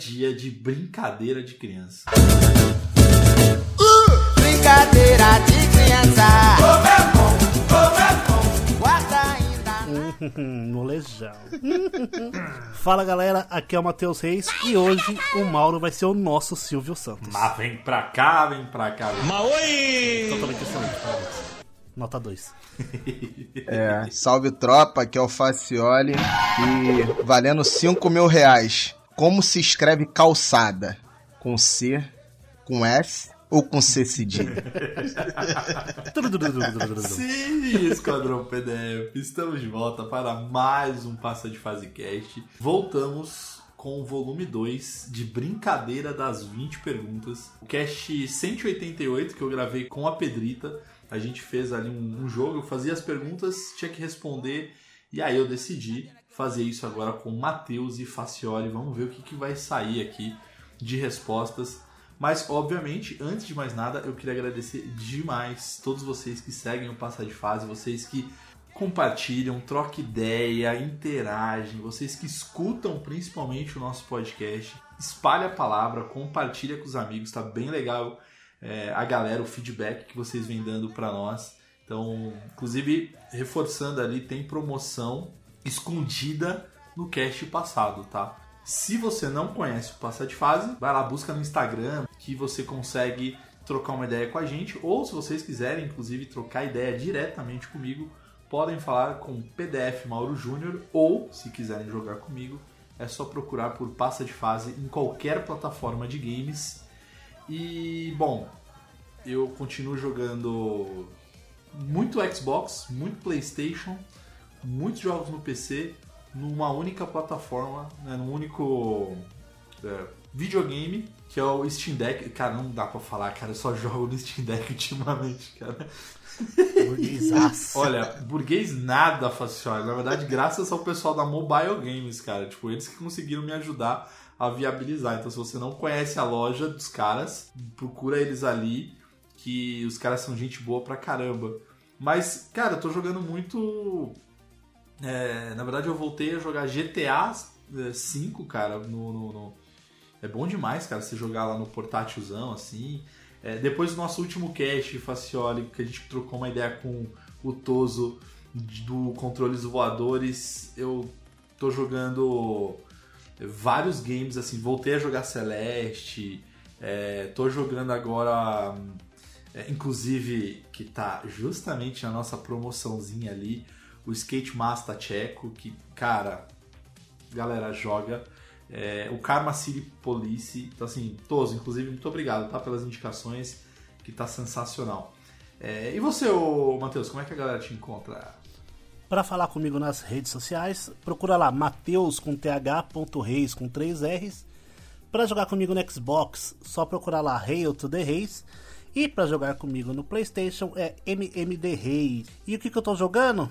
Dia de brincadeira de criança. Brincadeira de criança. Guarda ainda. Molejão. Fala galera, aqui é o Matheus Reis e hoje o Mauro vai ser o nosso Silvio Santos. Mas vem pra cá, vem pra cá. Vem. Totalmente excelente, parabéns. Nota 2. É, salve tropa, aqui é o Facioli e valendo 5 mil reais. Como se escreve calçada? Com C, com S ou com C cedilha? Sim, Esquadrão PDF, estamos de volta para mais um Passa de Fase Cast. Voltamos com o volume 2 de Brincadeira das 20 Perguntas. O cast 188 que eu gravei com a Pedrita. A gente fez ali um, um jogo, eu fazia as perguntas, tinha que responder, e aí eu decidi fazer isso agora com Matheus e Facioli. Vamos ver o que, que vai sair aqui de respostas. Mas, obviamente, antes de mais nada, eu queria agradecer demais todos vocês que seguem o Passa de Fase, vocês que compartilham, trocam ideia, interagem, vocês que escutam principalmente o nosso podcast. Espalhe a palavra, compartilha com os amigos, tá bem legal é, a galera, o feedback que vocês vêm dando para nós. Então, inclusive, reforçando ali, tem promoção escondida no cast passado, tá? Se você não conhece o Passa de Fase, vai lá, busca no Instagram que você consegue trocar uma ideia com a gente. Ou se vocês quiserem, inclusive, trocar ideia diretamente comigo, podem falar com PDF Mauro Júnior. Ou, se quiserem jogar comigo, é só procurar por Passa de Fase em qualquer plataforma de games. E, bom, eu continuo jogando muito Xbox, muito PlayStation, muitos jogos no PC, numa única plataforma, né, num único é, videogame, que é o Steam Deck. Cara, não dá pra falar, cara, eu só jogo no Steam Deck ultimamente, cara. Burguesaço. Olha, burguês nada, Facioli. Na verdade, graças ao pessoal da Mobile Games, cara. Tipo, eles que conseguiram me ajudar a viabilizar. Então, se você não conhece a loja dos caras, procura eles ali, que os caras são gente boa pra caramba. Mas, cara, eu tô jogando muito. É, na verdade, eu voltei a jogar GTA V, cara, no, no- no- É bom demais, cara, você jogar lá no portátilzão, assim. É, depois do nosso último cast, Facioli, que a gente trocou uma ideia com o Toso do Controles Voadores, eu tô jogando vários games, assim, voltei a jogar Celeste, é, tô jogando agora, é, inclusive, que tá justamente na nossa promoçãozinha ali, o Skate Master Tcheco, que, cara, galera, joga. É, o Karma City Police, então assim, Toso, inclusive, muito obrigado, tá, pelas indicações, que tá sensacional. É, e você, ô, Matheus, como é que a galera te encontra? Para falar comigo nas redes sociais, procura lá Mateus com th.reis com 3 R's. Para jogar comigo no Xbox, só procurar lá Hail to the Reis. E para jogar comigo no PlayStation é MMD Reis. E o que, que eu tô jogando?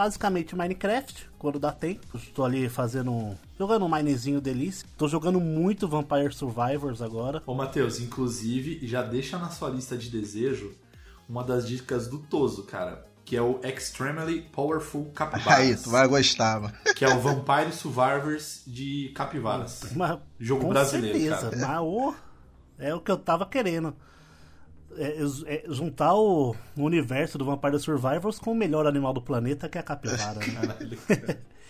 Basicamente Minecraft, quando dá tempo. Estou ali fazendo. jogando um minezinho delícia. Tô jogando muito Vampire Survivors agora. Ô, Matheus, inclusive, já deixa na sua lista de desejo uma das dicas do Toso, cara. Que é o Extremely Powerful Capybaras. Aí, tu vai gostar, mano. Que é o Vampire Survivors de capivaras. Mas, Jogo com brasileiro, certeza, cara. Mas, ô, é o que eu tava querendo. É, é, juntar o universo do Vampire Survivors com o melhor animal do planeta, que é a capivara. né?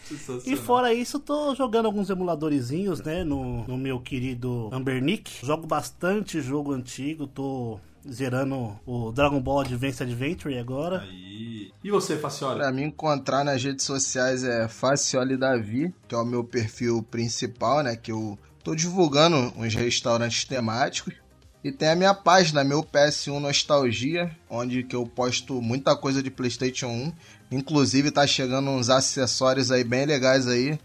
E fora isso, tô jogando alguns emuladorzinhos, né, no, no meu querido Ambernick. Jogo bastante jogo antigo, tô zerando o Dragon Ball Advance Adventure agora. Aí. E você, Faciola? Pra me encontrar nas redes sociais é Facioli Davi, que é o meu perfil principal, né? Que eu tô divulgando uns restaurantes temáticos. E tem a minha página, meu PS1 Nostalgia, onde que eu posto muita coisa de PlayStation 1. Inclusive tá chegando uns acessórios aí bem legais aí.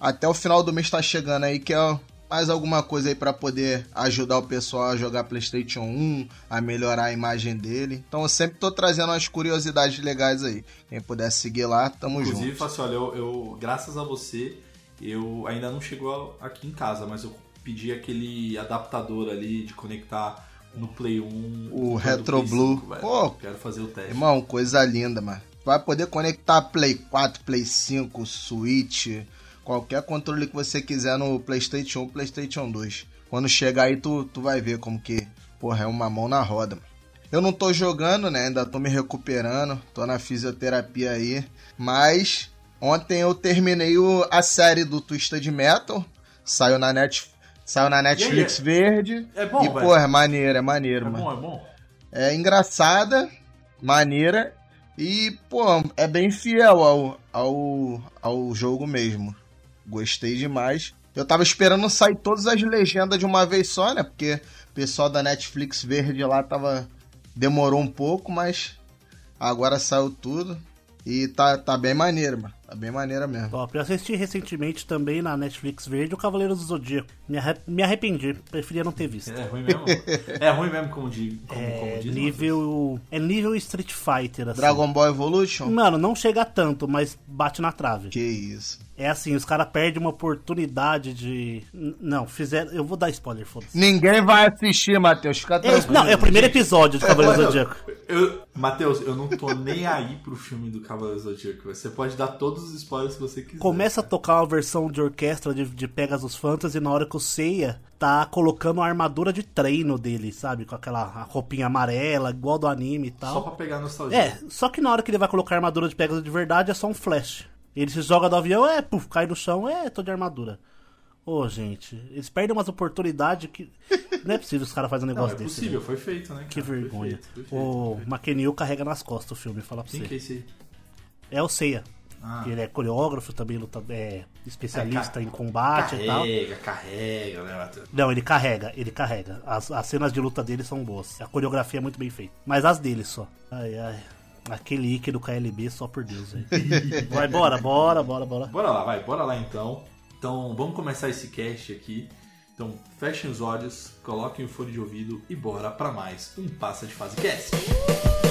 Até o final do mês tá chegando aí que é mais alguma coisa aí pra poder ajudar o pessoal a jogar PlayStation 1, a melhorar a imagem dele. Então eu sempre tô trazendo umas curiosidades legais aí. Quem puder seguir lá, tamo Inclusive, junto. Faciola, eu, eu, graças a você, eu ainda não chegou aqui em casa, mas eu pedi aquele adaptador ali de conectar no Play 1. O Retro Play Blue. 5, velho. Pô. Quero fazer o teste. Irmão, coisa linda, mano. Vai poder conectar Play 4, Play 5, Switch, qualquer controle que você quiser no PlayStation 1, PlayStation 2. Quando chegar aí, tu, tu vai ver como que, porra, é uma mão na roda. mano. Eu não tô jogando, né? Ainda tô me recuperando, tô na fisioterapia aí. Mas ontem eu terminei o- a série do Twisted Metal. Saiu na, net, saiu na Netflix verde. é bom, E, velho? porra, é maneiro, é maneiro, É mano bom, é bom? é engraçada, maneira e, pô, é bem fiel ao, ao, ao jogo mesmo. Gostei demais. Eu tava esperando sair todas as legendas de uma vez só, né? Porque o pessoal da Netflix verde lá tava. Demorou um pouco, mas agora saiu tudo. E tá, tá bem maneiro, mano. Tá bem maneira mesmo. Top. Eu assisti recentemente também na Netflix Verde o Cavaleiro do Zodíaco. Me, arre- me arrependi, preferia não ter visto. É ruim mesmo? é ruim mesmo, como, di- como, como É diz. nível. É nível Street Fighter, assim. Dragon Ball Evolution? Mano, não chega tanto, mas bate na trave. Que isso. É assim, os caras perdem uma oportunidade de. Não, fizeram. Eu vou dar spoiler, foda-se. Ninguém vai assistir, Matheus. Fica É, tranquilo. não, é o primeiro episódio de Cavaleiro do Zodíaco. Eu, Matheus, eu não tô nem aí pro filme do Cavaleiro Zodíaco. Você pode dar todos os spoilers que você quiser. Começa a tocar uma versão de orquestra de, de Pegasus Fantasy na hora que o Seiya tá colocando a armadura de treino dele, sabe? Com aquela roupinha amarela, igual do anime e tal. Só pra pegar nostalgia. É, só que na hora que ele vai colocar a armadura de Pegasus de verdade é só um flash. Ele se joga do avião, é, puf, cai no chão, é, tô de armadura. Ô, gente, eles perdem umas oportunidades que. Não é possível os caras fazerem um Não, negócio é desse. possível, né? foi feito, né? Que cara? Foi vergonha. O. McNeil carrega nas costas o filme, falar pra Quem que é você. esse aí? É o Seiya. Ah. Ele é coreógrafo também, luta, é especialista É, em combate e tal. Carrega, carrega, né? Não, ele carrega, ele carrega. As, as cenas de luta dele são boas. A coreografia é muito bem feita. Mas as dele só. Ai, ai. Aquele Ike do KLB, só por Deus, aí. Vai, bora, bora, bora, bora. Bora lá, vai, bora lá então. Então, vamos começar esse cast aqui. Então, fechem os olhos, coloquem o fone de ouvido e bora pra mais um Passa de Fase Cast.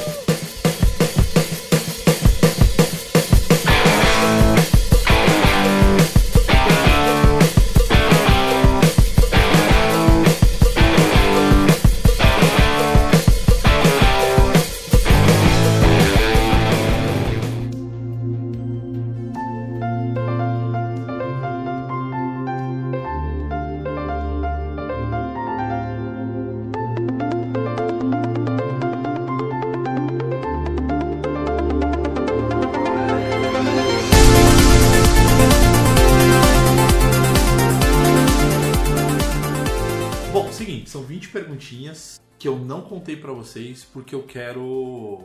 Vocês porque eu quero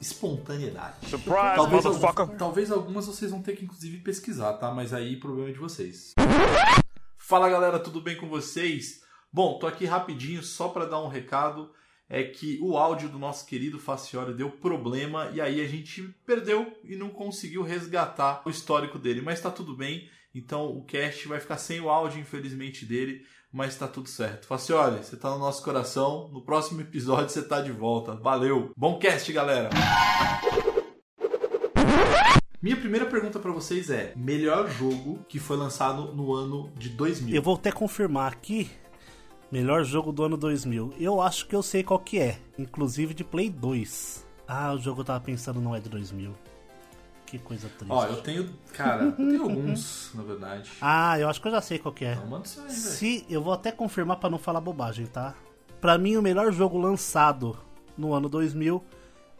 espontaneidade. Surprise, Talvez, motherfucker. algum- talvez algumas vocês vão ter que inclusive pesquisar, tá? Mas aí problema é de vocês. Fala galera, tudo bem com vocês? Bom, tô aqui rapidinho só pra dar um recado. É que o áudio do nosso querido Facioli deu problema e aí a gente perdeu e não conseguiu resgatar o histórico dele. Mas tá tudo bem, então o cast vai ficar sem o áudio, infelizmente, dele, mas tá tudo certo. Facioli, você tá no nosso coração. No próximo episódio você tá de volta. Valeu! Bom cast, galera! Minha primeira pergunta pra vocês é: melhor jogo que foi lançado no ano de 2000? Eu vou até confirmar aqui. Melhor jogo do ano 2000. Eu acho que eu sei qual que é, inclusive de Play 2. Ah, o jogo eu tava pensando não é de 2000. Que coisa triste. Ó, eu tenho. Cara, eu tenho alguns, na verdade. Ah, eu acho que eu já sei qual que é. Então manda isso aí, velho. Se eu vou até confirmar pra não falar bobagem, tá? Pra mim o melhor jogo lançado no ano 2000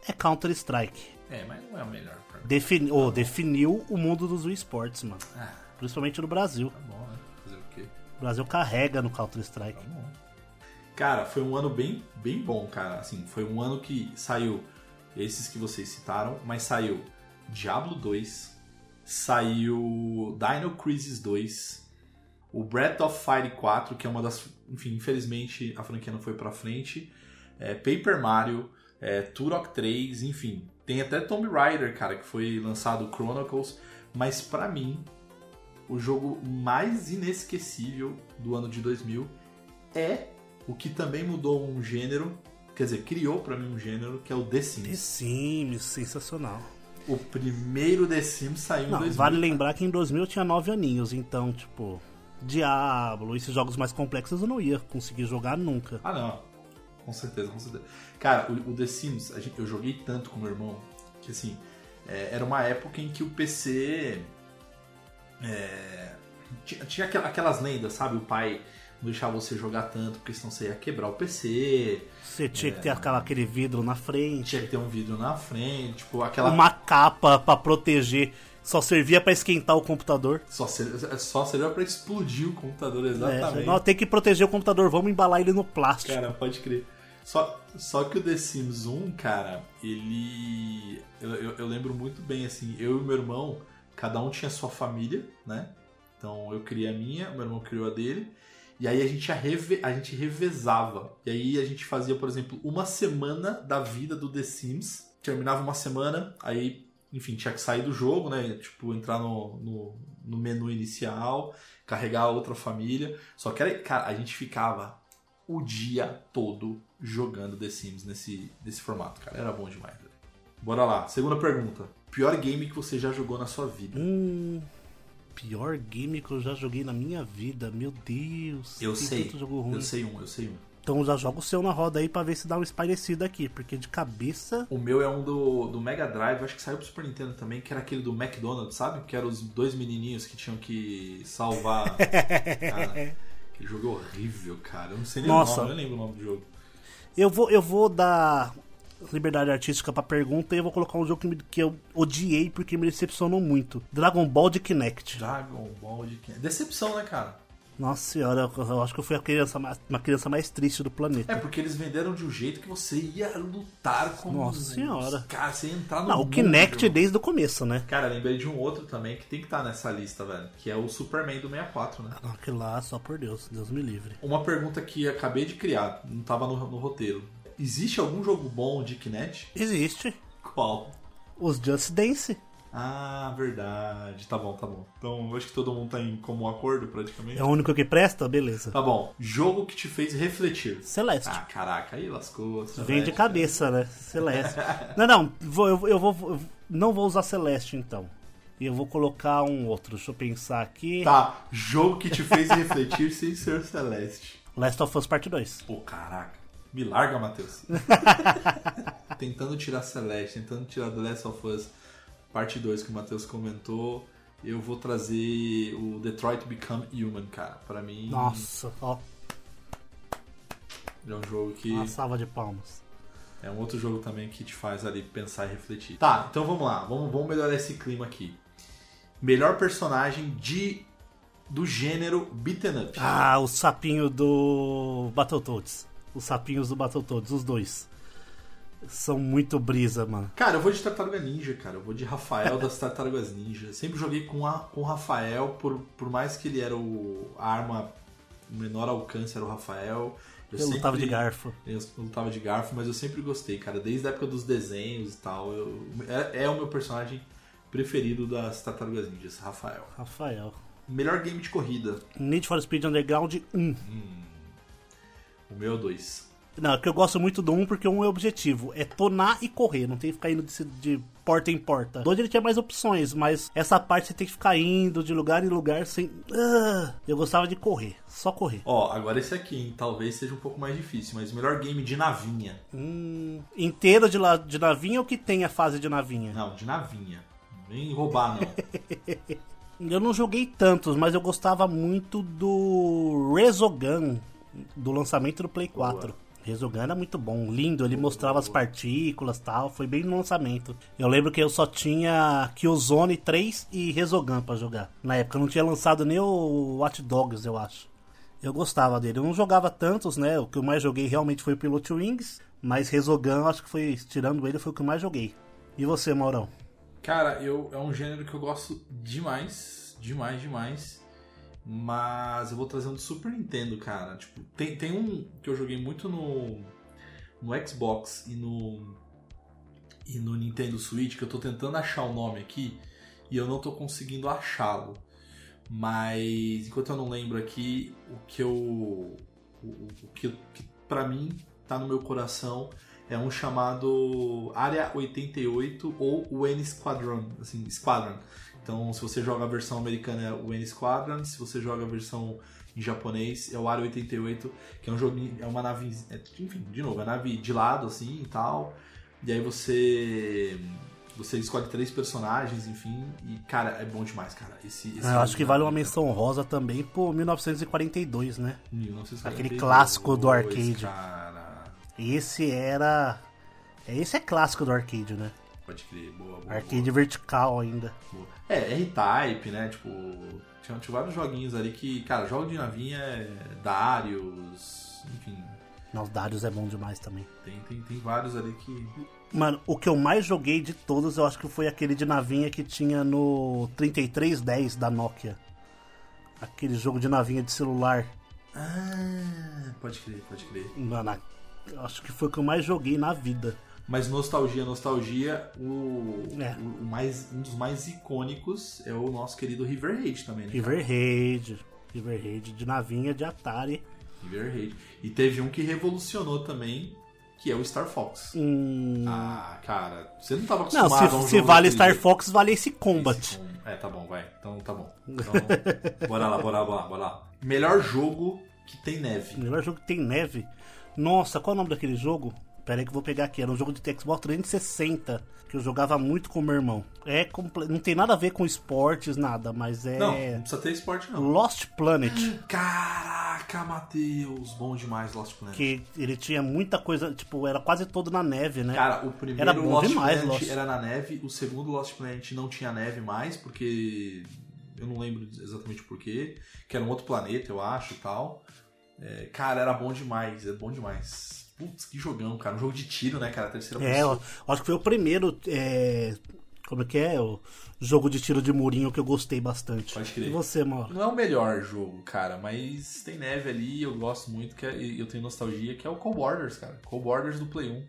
é Counter Strike. É, mas não é o melhor pra mim. Defini oh, definiu o mundo dos esportes, mano. Ah, Principalmente no Brasil. tá bom, né? Fazer o quê? O Brasil carrega no Counter Strike. Tá bom. Cara, foi um ano bem, bem bom, cara. Assim, foi um ano que saiu esses que vocês citaram, mas saiu Diablo 2, saiu Dino Crisis 2, o Breath of Fire 4, que é uma das. Enfim, infelizmente a franquia não foi pra frente. é, Paper Mario, é, Turok 3, enfim. Tem até Tomb Raider, cara, que foi lançado Chronicles. Mas pra mim, o jogo mais inesquecível do ano de 2000 é o que também mudou um gênero, quer dizer, criou pra mim um gênero, que é o The Sims. The Sims, sensacional. O primeiro The Sims saiu em Não, 2000. vale lembrar que em 2000 eu tinha 9 aninhos, então, tipo, Diablo, esses jogos mais complexos eu não ia conseguir jogar nunca. Ah, não. Com certeza, com certeza. Cara, o, o The Sims, gente- eu joguei tanto com meu irmão que, assim, é, era uma época em que o PC. é, tinha tinha aquela- aquelas lendas, sabe? O pai não deixava você jogar tanto porque senão você ia quebrar o PC, Você tinha que ter aquela, aquele vidro na frente, tinha que ter um vidro na frente, tipo, aquela. uma capa pra proteger, só servia pra esquentar o computador. Só, ser- só servia pra explodir o computador, É, exatamente. não, tem que proteger o computador, vamos embalar ele no plástico. Cara, pode crer. Só, só que o The Sims 1, cara, ele. Eu, eu, eu lembro muito bem, assim, eu e meu irmão, cada um tinha sua família, né? Então eu criei a minha, meu irmão criou a dele. E aí a gente, ia reve, a gente revezava. E aí a gente fazia, por exemplo, uma semana da vida do The Sims. Terminava uma semana, aí, enfim, tinha que sair do jogo, né? Tipo, entrar no, no, no menu inicial, carregar a outra família. Só que, era, cara, a gente ficava o dia todo jogando The Sims nesse, nesse formato, cara. Era bom demais. Bora lá. Segunda pergunta. Pior game que você já jogou na sua vida? Hum, pior game que eu já joguei na minha vida, meu Deus. eu sei. Eu sei um, eu sei um. Então já joga o seu na roda aí pra ver se dá um espalhecido aqui, porque de cabeça. O meu é um do, do Mega Drive, acho que saiu pro Super Nintendo também, que era aquele do McDonald's, sabe? Que eram os dois menininhos que tinham que salvar. cara, aquele jogo é horrível, cara. Eu não sei nem Nossa. o nome, eu nem lembro o nome do jogo. Eu vou, eu vou dar liberdade artística pra pergunta e eu vou colocar um jogo que, me- que eu odiei porque me decepcionou muito. Dragon Ball de Kinect. Dragon Ball de Decepção, né, cara? Nossa senhora, eu, acho que eu fui a criança mais, uma criança mais triste do planeta. É porque eles venderam de um jeito que você ia lutar com Nossa os senhora. Cara, você ia entrar no Não, o mundo, Kinect jogo. desde o começo, né? Cara, lembrei de um outro também que tem que estar nessa lista, velho. Que é o Superman do 64, né? Não, aquele lá, só por Deus, Deus me livre. Uma pergunta que acabei de criar, não tava no, no roteiro. Existe algum jogo bom de Kinect? Existe. Qual? Os Just Dance. Ah, verdade. Tá bom, tá bom. Então, eu acho que todo mundo tá em comum acordo, praticamente. É o único que presta? Beleza. Tá bom. Jogo que te fez refletir. Celeste. Ah, caraca, aí lascou. Vem de Celeste, cabeça, né? Celeste. não, não, vou, eu, eu vou. eu não vou usar Celeste então. E eu vou colocar um outro. Deixa eu pensar aqui. Tá, jogo que te fez refletir sem ser Celeste. Last of Us Part 2. Pô, caraca. Me larga, Matheus. tentando tirar Celeste, tentando tirar The Last of Us parte 2 que o Matheus comentou. Eu vou trazer o Detroit Become Human, cara. Pra mim, Nossa, ó, é um jogo que. uma salva de palmas. É um outro jogo também que te faz ali pensar e refletir. Tá, então vamos lá. Vamos, vamos melhorar esse clima aqui. Melhor personagem de do gênero beaten up. Ah, o sapinho do Battletoads. Os sapinhos do Battletoads, os dois. São muito brisa, mano. Cara, eu vou de Tartaruga Ninja, cara. Eu vou de Rafael das Tartarugas Ninja. Sempre joguei com, a, com o Rafael, por, por mais que ele era o, a arma o menor alcance, era o Rafael. Eu lutava de garfo. Eu lutava de garfo, mas eu sempre gostei, cara. Desde a época dos desenhos e tal. eu- é, é o meu personagem preferido das Tartarugas Ninjas, Rafael. Rafael. Melhor game de corrida. Need for Speed Underground 1. O meu é o 2. Não, é que eu gosto muito do 1 porque um é objetivo. É tonar e correr, não tem que ficar indo de, de porta em porta. Onde ele tinha mais opções, mas essa parte você tem que ficar indo de lugar em lugar sem. Ah, eu gostava de correr, só correr. Ó, agora esse aqui, hein? talvez seja um pouco mais difícil, mas o melhor game de navinha. Hum, inteiro de, la, de navinha ou que tem a fase de navinha? Não, de navinha. Não vem roubar, não. Eu não joguei tantos, mas eu gostava muito do Resogun, do lançamento do Play 4. Resogun era muito bom, lindo, ele mostrava as partículas tal, foi bem no lançamento. Eu lembro que eu só tinha Killzone 3 e Resogun pra jogar. Na época não tinha lançado nem o Watch Dogs, eu acho. Eu gostava dele. Eu não jogava tantos, né? O que eu mais joguei realmente foi o Pilot Wings, mas Resogun, acho que foi, tirando ele, foi o que eu mais joguei. E você, Maurão? Cara, eu, é um gênero que eu gosto demais, demais, demais. Mas eu vou trazer um do Super Nintendo, cara. Tipo, tem, tem um que eu joguei muito no, no Xbox e no, e no Nintendo Switch, que eu tô tentando achar o nome aqui e eu não tô conseguindo achá-lo. Mas enquanto eu não lembro aqui, o que eu. O, o que, que para mim tá no meu coração é um chamado Área 88 ou o N Squadron, assim, Squadron. Então, se você joga a versão americana é o N Squadron, se você joga a versão em japonês é o Área 88, que é um joguinho, é uma nave, é, enfim, de novo, é nave de lado assim e tal. E aí você você escolhe três personagens, enfim, e cara, é bom demais, cara. Esse, esse eu acho que vale uma menção rosa também por 1942, né? 1942, Aquele clássico do arcade. Cara. Esse era. Esse é clássico do arcade, né? Pode crer, boa, boa. Arcade boa, vertical ainda. boa. É, R-Type, né? Tipo, tinha, tinha vários joguinhos ali que, cara, jogo de navinha é Darius, enfim. Não, Darius é bom demais também. Tem, tem, tem vários ali que. Mano, o que eu mais joguei de todos, eu acho que foi aquele de navinha que tinha no 3310 da Nokia. Aquele jogo de navinha de celular. Ah, pode crer, pode crer. Mano, acho que foi o que eu mais joguei na vida. Mas nostalgia, nostalgia, o, É. o, mais, um dos mais icônicos é o nosso querido River Raid também, né? River Raid. River Raid de navinha de Atari. River Raid. E teve um que revolucionou também, que é o Star Fox. Hum... Ah, cara, você não tava Não, acostumado a um se, se vale Star. Fox, vale esse Combat. Esse com- É, tá bom, vai. Então tá bom. Então, bora lá, bora lá, bora lá, bora lá. Melhor jogo que tem neve. Melhor jogo que tem neve. Nossa, qual é o nome daquele jogo? Pera aí que eu vou pegar aqui. Era um jogo de Xbox 360 que eu jogava muito com meu irmão. É comple- não tem nada a ver com esportes, nada, mas é Não, não precisa ter esporte não. Lost Planet. Caraca, Matheus, bom demais Lost Planet. Que ele tinha muita coisa, tipo, era quase todo na neve, né? Cara, o primeiro Era bom Lost demais, Planet Lost. era na neve, o segundo Lost Planet não tinha neve mais, porque eu não lembro exatamente porquê, que era um outro planeta, eu acho, e tal. É, cara, era bom demais, é bom demais. Putz, que jogão, cara. Um jogo de tiro, né, cara? Terceira É, pessoa. eu acho que foi o primeiro. é, Como é que é? O jogo de tiro de murinho que eu gostei bastante. Pode crer. E você, Mauro? Não é o melhor jogo, cara, mas tem neve ali, eu gosto muito, que é- eu tenho nostalgia, que é o Cold Borders, cara. Cold Borders do Play 1.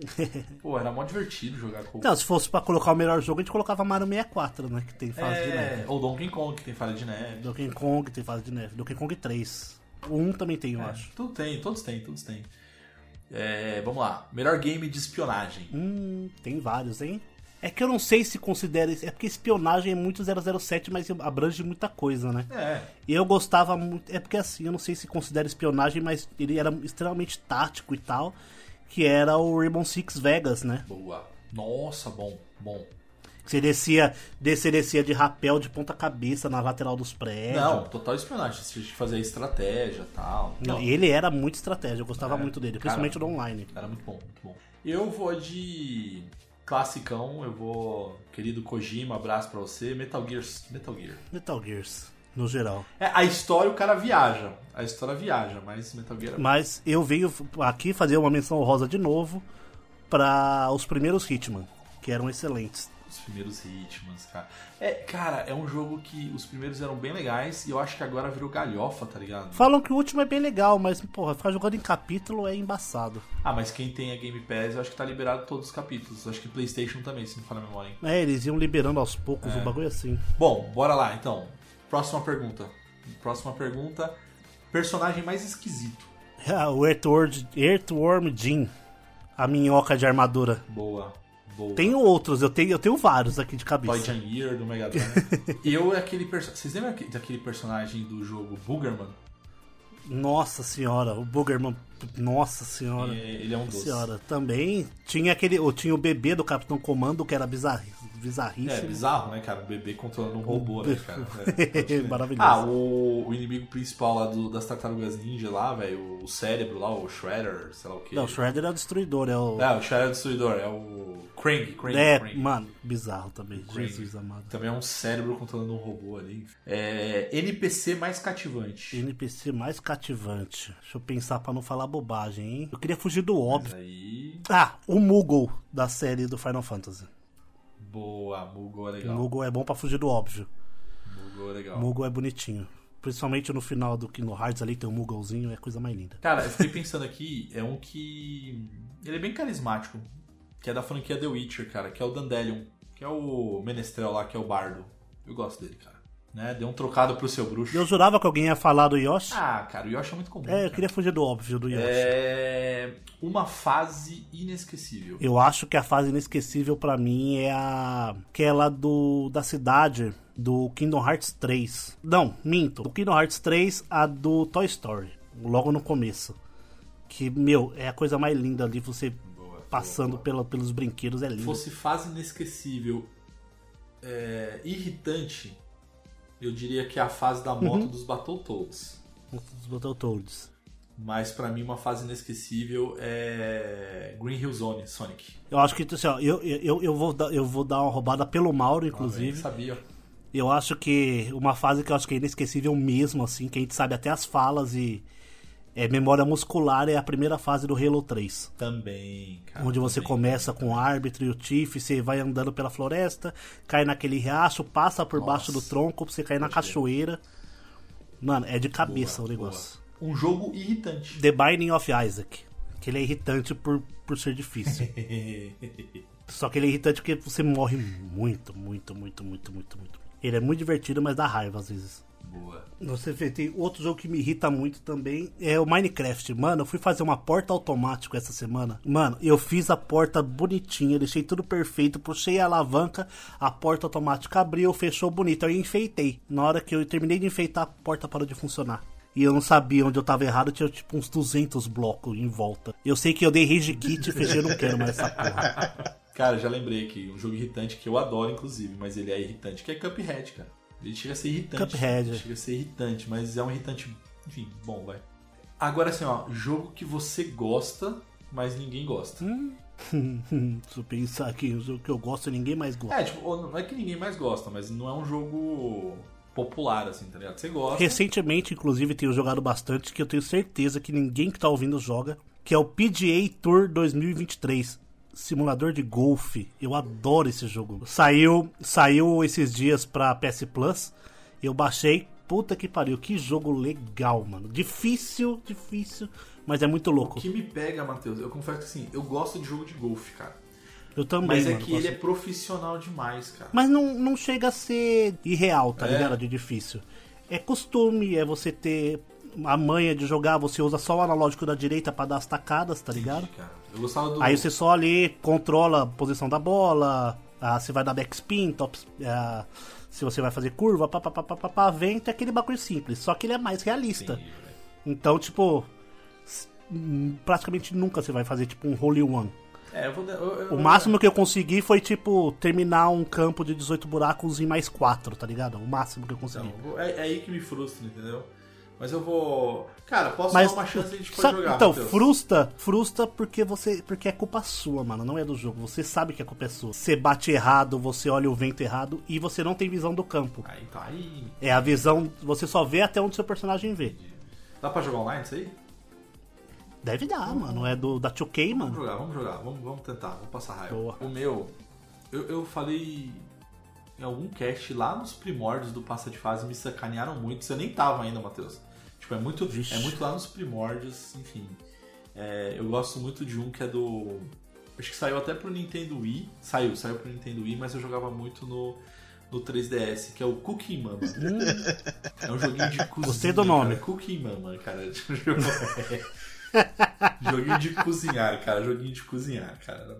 Pô, era mó divertido jogar Cold Não, se fosse pra colocar o melhor jogo, a gente colocava Mario 64, né? Que tem fase de É, neve. ou Donkey Kong, que tem falha de neve. Donkey Kong tem fase de neve. Donkey Kong 3. O 1 também tem, eu É, acho. Tudo tem, todos têm, todos têm. É, vamos lá. Melhor game de espionagem. Hum, tem vários, hein? É que eu não sei se considera. É porque espionagem é muito 007, mas abrange muita coisa, né? É, E eu gostava muito. É porque assim, eu não sei se considera espionagem, mas ele era extremamente tático e tal. Que era o Rainbow Six Vegas, né? boa. Nossa, bom, bom. Que você descia, descia, descia de rapel de ponta cabeça na lateral dos prédios. Não, total espionagem. Você tinha que fazer estratégia e tal. Não, ele era muito estratégia, eu gostava muito dele, cara. principalmente no online. Era muito bom, muito bom. Eu vou de classicão, eu vou, querido Kojima, abraço pra você, Metal Gear, Metal Gear. Metal Gears, no geral. É, a história o cara viaja, a história viaja, mas Metal Gear é Mas eu venho aqui fazer uma menção rosa de novo para os primeiros Hitman, que eram excelentes. Os primeiros Hitmans, cara. É, cara, é um jogo que os primeiros eram bem legais e eu acho que agora virou galhofa, tá ligado? Falam que o último é bem legal, mas, porra, ficar jogando em capítulo é embaçado. Ah, mas quem tem a Game Pass, eu acho que tá liberado todos os capítulos. Acho que PlayStation também, se não falha a memória. hein? É, eles iam liberando aos poucos É. o bagulho assim. Bom, bora lá então. Próxima pergunta. Próxima pergunta. Personagem mais esquisito. Ah, o Earthworm, Earthworm Jim. A minhoca de armadura. Boa. Boa. Tenho outros, eu tenho, eu tenho vários aqui de cabeça. Gear do Mega Drive. eu é aquele perso... Vocês lembram aque- daquele personagem do jogo Boogerman? Nossa senhora, o Boogerman. Nossa senhora. É, ele é um doce. Senhora, também tinha aquele. ou Tinha o bebê do Capitão Comando, que era bizarri, É, bizarríssimo. bizarro, né, cara? O bebê controlando um robô, né, cara? É, Maravilhoso. Ah, o, o inimigo principal lá do- das tartarugas ninja lá, velho, o cérebro lá, o Shredder, sei lá o que. Não, o Shredder é o destruidor, é o. É, o Shredder Destruidor, é o Krang, Krang, É, Krang. mano, bizarro também. Krang. Jesus amado. Também é um cérebro controlando um robô ali. É, NPC mais cativante. NPC mais cativante. Deixa eu pensar pra não falar bobagem, hein? Eu queria fugir do óbvio. aí. Ah, o Moogle da série do Final Fantasy. Boa, Mugo é legal. Moogle é bom pra fugir do óbvio. Mugo é legal. O Moogle é bonitinho. Principalmente no final do Kingdom Hearts ali tem um Mooglezinho, é a coisa mais linda. Cara, eu fiquei pensando aqui, é um que. Ele é bem carismático. Que é da franquia The Witcher, cara, que é o Dandelion. Que é o Menestrel lá, que é o Bardo. Eu gosto dele, cara. Né? Deu um trocado pro seu bruxo. Eu jurava que alguém ia falar do Yoshi. Ah, cara, o Yoshi é muito comum. é, eu cara. queria fugir do óbvio do Yoshi. É. Uma fase inesquecível. Eu acho que a fase inesquecível pra mim é a aquela do da cidade do Kingdom Hearts 3. Não, minto. Do Kingdom Hearts 3, a do Toy Story, logo no começo. Que, meu, é a coisa mais linda ali, você Boa, passando boa. pela- pelos brinquedos, é Se lindo. fosse fase inesquecível, é, irritante, eu diria que é a fase da Uhum. moto dos Battletoads. Os Battletoads. Mas pra mim uma fase inesquecível é Green Hill Zone, Sonic. Eu acho que assim, ó, eu, eu, eu, vou dar, eu vou dar uma roubada pelo Mauro, inclusive. sabia. Eu acho que uma fase que eu acho que é inesquecível mesmo, assim, que a gente sabe até as falas e é memória muscular é a primeira fase do Halo 3. Também, cara. onde você também. começa com o árbitro e o Tiff, você vai andando pela floresta, cai naquele riacho, passa por baixo do Nossa. tronco pra você cair na cachoeira. Mano, é de cabeça Boa, o negócio. boa. Um jogo irritante. The Binding of Isaac. Que ele é irritante por, por ser difícil. Só que ele é irritante porque você morre muito, muito, muito, muito, muito, muito. Ele é muito divertido, mas dá raiva às vezes. Boa. Você vê, tem outro jogo que me irrita muito também é o Minecraft. Mano, eu fui fazer uma porta automática essa semana. Mano, eu fiz a porta bonitinha, deixei tudo perfeito, puxei a alavanca, a porta automática abriu, fechou bonito. Aí eu enfeitei. Na hora que eu terminei de enfeitar, a porta parou de funcionar. E eu não sabia onde eu tava errado, tinha tipo uns 200 blocos em volta. Eu sei que eu dei rage kit e fechei, eu não quero mais essa porra. Cara, já lembrei aqui, um jogo irritante que eu adoro, inclusive, mas ele é irritante, que é Cuphead, cara. Ele chega a ser irritante. Cuphead. Ele chega a ser irritante, mas é um irritante, enfim, bom, vai. Agora assim, ó, jogo que você gosta, mas ninguém gosta. Se eu pensar aqui, o jogo que eu gosto, ninguém mais gosta. É, tipo, não é que ninguém mais gosta, mas não é um jogo popular, assim, tá ligado? Você gosta. Recentemente, inclusive, tenho jogado bastante, que eu tenho certeza que ninguém que tá ouvindo joga, que é o PGA Tour 2023. Simulador de golfe. Eu adoro esse jogo. Saiu, saiu esses dias pra PS Plus. Eu baixei. Puta que pariu, que jogo legal, mano. Difícil, difícil, mas é muito O louco. que me pega, Matheus, eu confesso que assim, eu gosto de jogo de golfe, cara. Eu também, Mas é mano, que ele é profissional demais, cara. Mas não, não chega a ser irreal, tá É. ligado? De difícil. É costume, é você ter a manha de jogar, você usa só o analógico da direita pra dar as tacadas, tá ligado? Do. Aí você só ali controla a posição da bola, ah, você vai dar backspin, top, ah, se você vai fazer curva, pá, pá, pá, pá, pá, pá, vento, é aquele bagulho simples. Só que ele é mais realista. Então, tipo, hum, praticamente nunca você vai fazer tipo um hole in one. É, eu vou. eu- eu- O máximo que eu consegui foi, tipo, terminar um campo de 18 buracos em mais 4, tá ligado? O máximo que eu consegui. Vou- é, é aí que me frustra, entendeu? Mas eu vou. Cara, posso Mas, dar uma chance e a gente pode sabe- jogar. então, Matheus. frustra, frustra porque você, porque é culpa sua, mano, não é do jogo. Você sabe que a culpa é sua. Você bate errado, você olha o vento errado e você não tem visão do campo. Aí, tá aí. É a visão, você só vê até onde seu personagem vê. Dá pra jogar online isso aí? Deve dar, mano, é do da 2K, Vamos mano. jogar, vamos jogar, vamos, vamos tentar, vamos passar raiva. Boa. O meu, eu, eu falei em algum cast lá nos primórdios do Passa de Fase, me sacanearam muito. Você nem tava ainda, Matheus. Tipo, é muito, Vixe. é muito lá nos primórdios, enfim. É, eu gosto muito de um que é do. Acho que saiu até pro Nintendo Wii. Saiu, saiu pro Nintendo Wii, mas eu jogava muito no, no 3DS, que é o Cooking Mama. É um joguinho de cozinha. Hum. Gostei do nome. Cara. Cooking Mama, cara. joguinho de cozinhar, cara. Joguinho de cozinhar, cara.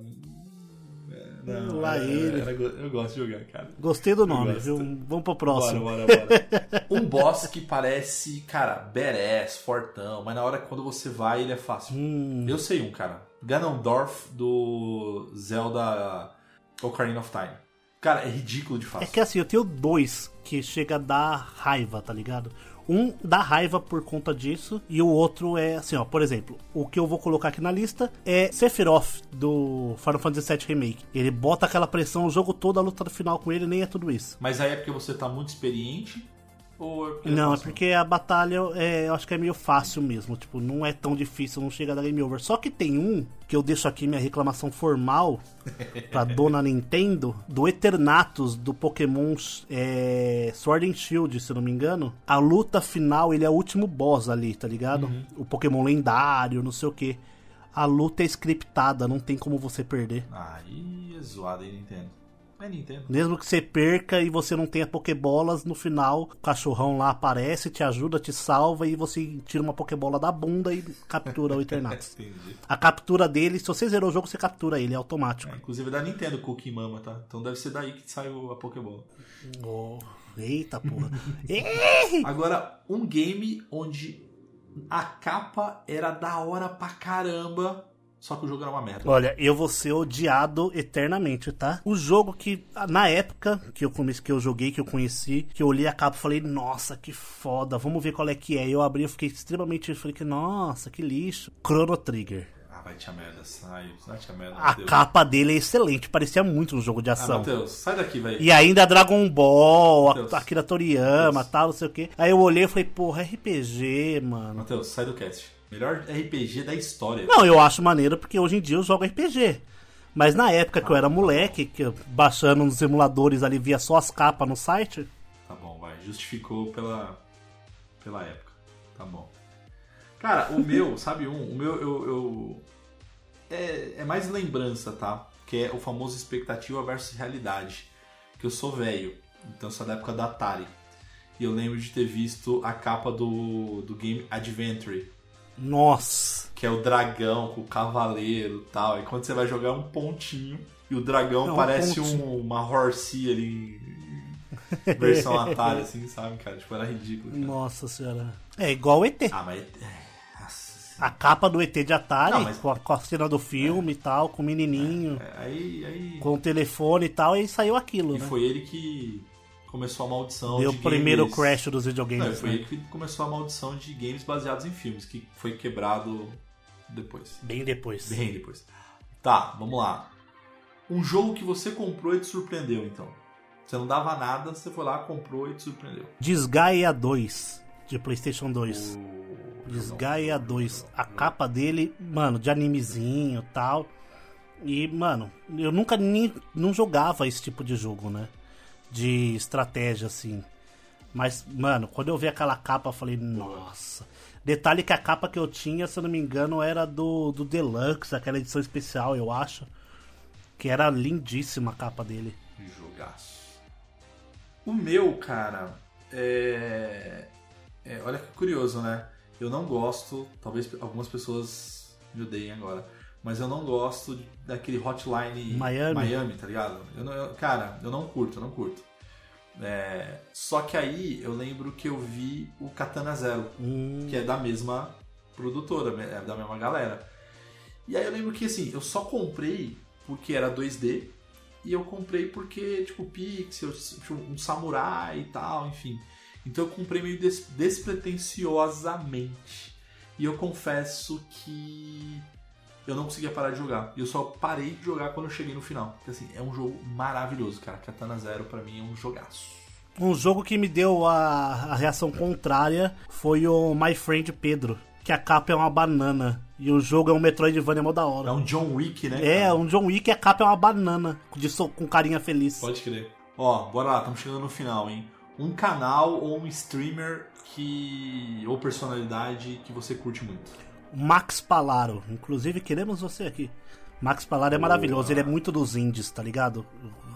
É, Não, Lá era- ele. era eu gosto de jogar, cara. Gostei do nome, viu? Vamos pro Bora, próximo. bora, bora. Um boss que parece, cara, badass, fortão, mas na hora que quando você vai ele é fácil. Hum. Eu sei um, cara. Ganondorf do Zelda Ocarina of Time. Cara, é ridículo de É fácil. que assim, eu tenho dois que chega a dar raiva, tá ligado? Um dá raiva por conta disso, e o outro é assim, ó, por exemplo, o que eu vou colocar aqui na lista é Sephiroth do Final Fantasy VII Remake. Ele bota aquela pressão o jogo todo, a luta final com ele nem é tudo isso. Mas aí é porque você tá muito experiente? Ou é porque Não, é porque a batalha é, eu acho que é meio fácil mesmo. Tipo, não é tão difícil, não chega da game over. Só que tem um que eu deixo aqui minha reclamação formal pra dona Nintendo do Eternatus do Pokémon é, Sword and Shield, se não me engano. A luta final, ele é o último boss ali, tá ligado? O Pokémon lendário, não sei o que. A luta é scriptada, não tem como você perder. Aí é zoado aí, Nintendo. É Nintendo. Mesmo que você perca e você não tenha Pokébolas, no final o cachorrão lá aparece, te ajuda, te salva e você tira uma Pokébola da bunda e captura o Eternatus. A captura dele, se você zerou o jogo, você captura ele, é automático. É, inclusive é da Nintendo Cookie Mama, tá? Então deve ser daí que saiu a Pokébola. Oh, eita porra. Agora, um game onde a capa era da hora pra caramba, só que o jogo era uma merda. Olha, eu vou ser odiado eternamente, tá? O jogo que, na época que eu, comecei, que eu joguei, que eu conheci, que eu olhei a capa e falei, nossa, que foda, vamos ver qual é que é. Eu abri, eu fiquei extremamente, eu falei que, nossa, que lixo. Chrono Trigger. Ah, vai te a merda, sai, vai te a merda. A Matheus. capa dele é excelente, parecia muito um jogo de Ah, ação. Matheus, sai daqui, velho. E ainda Dragon Ball, Matheus. a- Akira Toriyama, tal, não sei o que. Aí eu olhei e falei, porra, RPG, mano. Matheus, sai do cast. Melhor RPG da história. Não, eu acho maneiro porque hoje em dia eu jogo RPG. Mas na época que eu era moleque, que eu baixando nos emuladores ali via só as capas no site, Tá bom, vai. Justificou pela, pela época. Tá bom. Cara, o meu, sabe um? O meu, eu. eu- é, é mais lembrança, tá? Que é o famoso expectativa versus realidade. Que eu sou velho. Então sou da época da Atari. E eu lembro de ter visto a capa do, do game Adventure. Nossa. Que é o dragão com o cavaleiro e tal. E quando você vai jogar é um pontinho. E o dragão É um parece um- uma horsey ali. Versão Atari, assim, sabe, cara? Tipo, era ridículo. cara. Nossa senhora. É igual o ET. Ah, mas. é. A capa do ET de Atari, Não, mas- com, a, com a cena do filme e tal, com o menininho, É, Aí. aí... com o telefone e tal, e saiu aquilo, E né? foi ele que começou a maldição Deu de o primeiro games... crash dos Não, videogames. foi né? ele que começou a maldição de games baseados em filmes, que foi quebrado depois. Bem depois. Bem depois. Tá, vamos lá. Um jogo que você comprou e te surpreendeu, então. Você não dava nada, você foi lá, comprou e te surpreendeu. Disgaea 2, de PlayStation 2. O... Disgaea 2. A capa dele, mano, de animezinho e tal. E, mano, eu nunca nem não jogava esse tipo de jogo, né? De estratégia, assim. Mas, mano, quando eu vi aquela capa, eu falei, nossa. Detalhe que a capa que eu tinha, se eu não me engano, era do, do Deluxe, aquela edição especial, eu acho. Que era lindíssima a capa dele. Jogaço. O meu, cara, é... é- Olha que curioso, né? Eu não gosto, talvez algumas pessoas me odeiem agora, mas eu não gosto daquele hotline Miami? Miami tá ligado? Eu não, eu- cara, eu não curto, eu não curto. É, Só que aí eu lembro que eu vi o Katana Zero, Hum, que é da mesma produtora, é da mesma galera. E aí eu lembro que assim, eu só comprei porque era 2D e eu comprei porque, tipo, pixel, tipo, um samurai e tal, enfim. Então eu comprei meio des despretensiosamente. E eu confesso que eu não conseguia parar de jogar. E eu só parei de jogar quando eu cheguei no final. Porque assim, é um jogo maravilhoso, cara. Katana Zero pra mim é um jogaço. Um jogo que me deu a, a reação contrária foi o My Friend Pedro. Que a capa é uma banana. E o jogo é um Metroidvania mó da É hora. um John Wick, né? É, cara? um John Wick e a capa é uma banana. De so- com carinha feliz. Pode crer. Ó, bora lá, estamos chegando no final, hein? Um canal ou um streamer que. ou personalidade que você curte muito. Max Palaro. Inclusive, queremos você aqui. Max Palaro é maravilhoso. Ele é muito dos indies, tá ligado?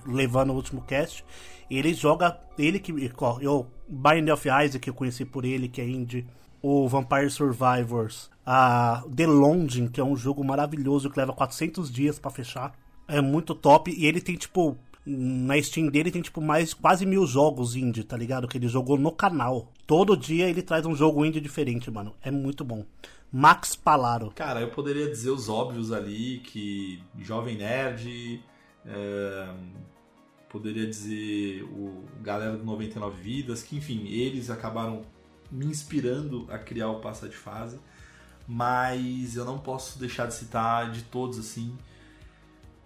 levando o último cast. Ele joga. Ele que. Eu, Bind of Isaac, que eu conheci por ele, que é indie. O Vampire Survivors. A The Longing, que é um jogo maravilhoso que leva 400 dias para fechar. É muito top. E ele tem, tipo. Na Steam dele tem, tipo, mais quase mil jogos indie, tá ligado? Que ele jogou no canal. Todo dia ele traz um jogo indie diferente, mano. É muito bom. Max Palaro. Cara, eu poderia dizer os óbvios ali, que Jovem Nerd, é, poderia dizer o galera do 99 Vidas, que enfim, eles acabaram me inspirando a criar o Passa de Fase, mas eu não posso deixar de citar de todos assim.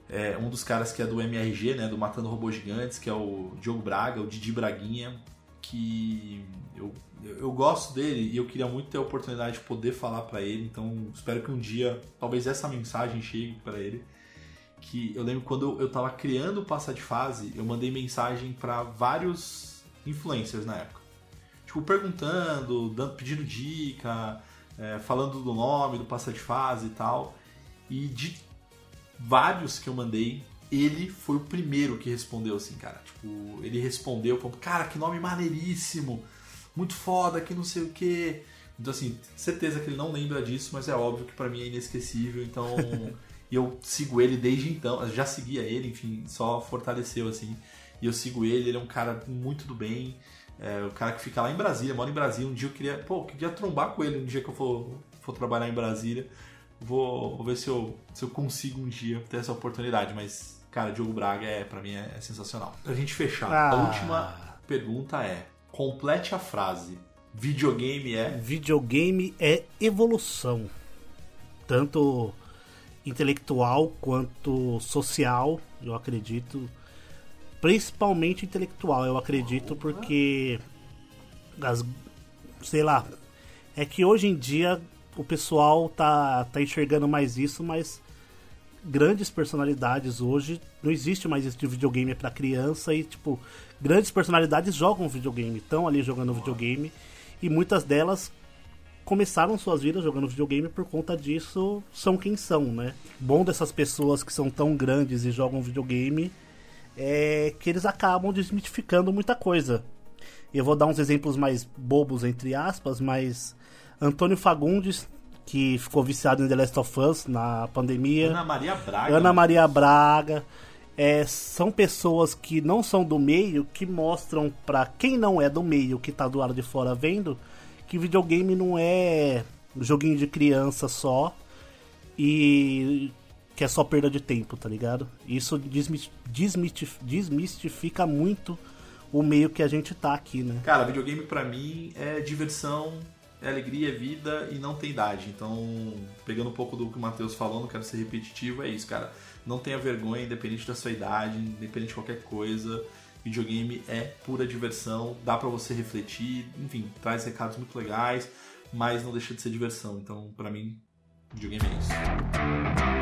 É, um dos caras que é do MRG, né, do Matando Robôs Gigantes, que é o Diogo Braga, o Didi Braguinha, que eu, eu gosto dele e eu queria muito ter a oportunidade de poder falar para ele, então espero que um dia talvez essa mensagem chegue para ele. Que eu lembro quando eu tava criando o Passa de Fase, eu mandei mensagem para vários influencers na época. Tipo, perguntando, dando, pedindo dica, é, falando do nome, do Passa de Fase e tal. E de vários que eu mandei, ele foi o primeiro que respondeu assim, cara. Tipo, ele respondeu, falou, cara, que nome maneiríssimo, muito foda, que não sei o que. Então, assim, certeza que ele não lembra disso, mas é óbvio que para mim é inesquecível, então. e eu sigo ele desde então, eu já seguia ele, enfim, só fortaleceu, assim. E eu sigo ele, ele é um cara muito do bem. É, o cara que fica lá em Brasília, mora em Brasília. Um dia eu queria, pô, eu queria trombar com ele um dia que eu for, for trabalhar em Brasília. Vou, vou ver se eu, se eu consigo um dia ter essa oportunidade, mas Cara, Diogo Braga é, para mim é, é, sensacional. Pra gente fechar, ah. a última pergunta é: complete a frase. Videogame é. Videogame é evolução. Tanto intelectual quanto social, eu acredito. Principalmente intelectual, eu acredito, porque. As, sei lá. É que hoje em dia o pessoal tá, tá enxergando mais isso, mas grandes personalidades hoje. Não existe mais tipo de videogame para criança e, tipo, grandes personalidades jogam videogame, estão ali jogando videogame e muitas delas começaram suas vidas jogando videogame por conta disso, são quem são, né? Bom dessas pessoas que são tão grandes e jogam videogame é que eles acabam desmitificando muita coisa. Eu vou dar uns exemplos mais bobos, entre aspas, mas Antônio Fagundes que ficou viciado em The Last of Us na pandemia. Ana Maria Braga. Ana Maria Braga. É, são pessoas que não são do meio que mostram para quem não é do meio, que tá do lado de fora vendo, que videogame não é joguinho de criança só e que é só perda de tempo, tá ligado? Isso desmistifica, desmistifica muito o meio que a gente tá aqui, né? Cara, videogame para mim é diversão é alegria, é vida e não tem idade. Então, pegando um pouco do que o Matheus falou, não quero ser repetitivo, é isso, cara. Não tenha vergonha, independente da sua idade, independente de qualquer coisa. Videogame é pura diversão, dá para você refletir, enfim, traz recados muito legais, mas não deixa de ser diversão. Então, para mim, videogame é isso.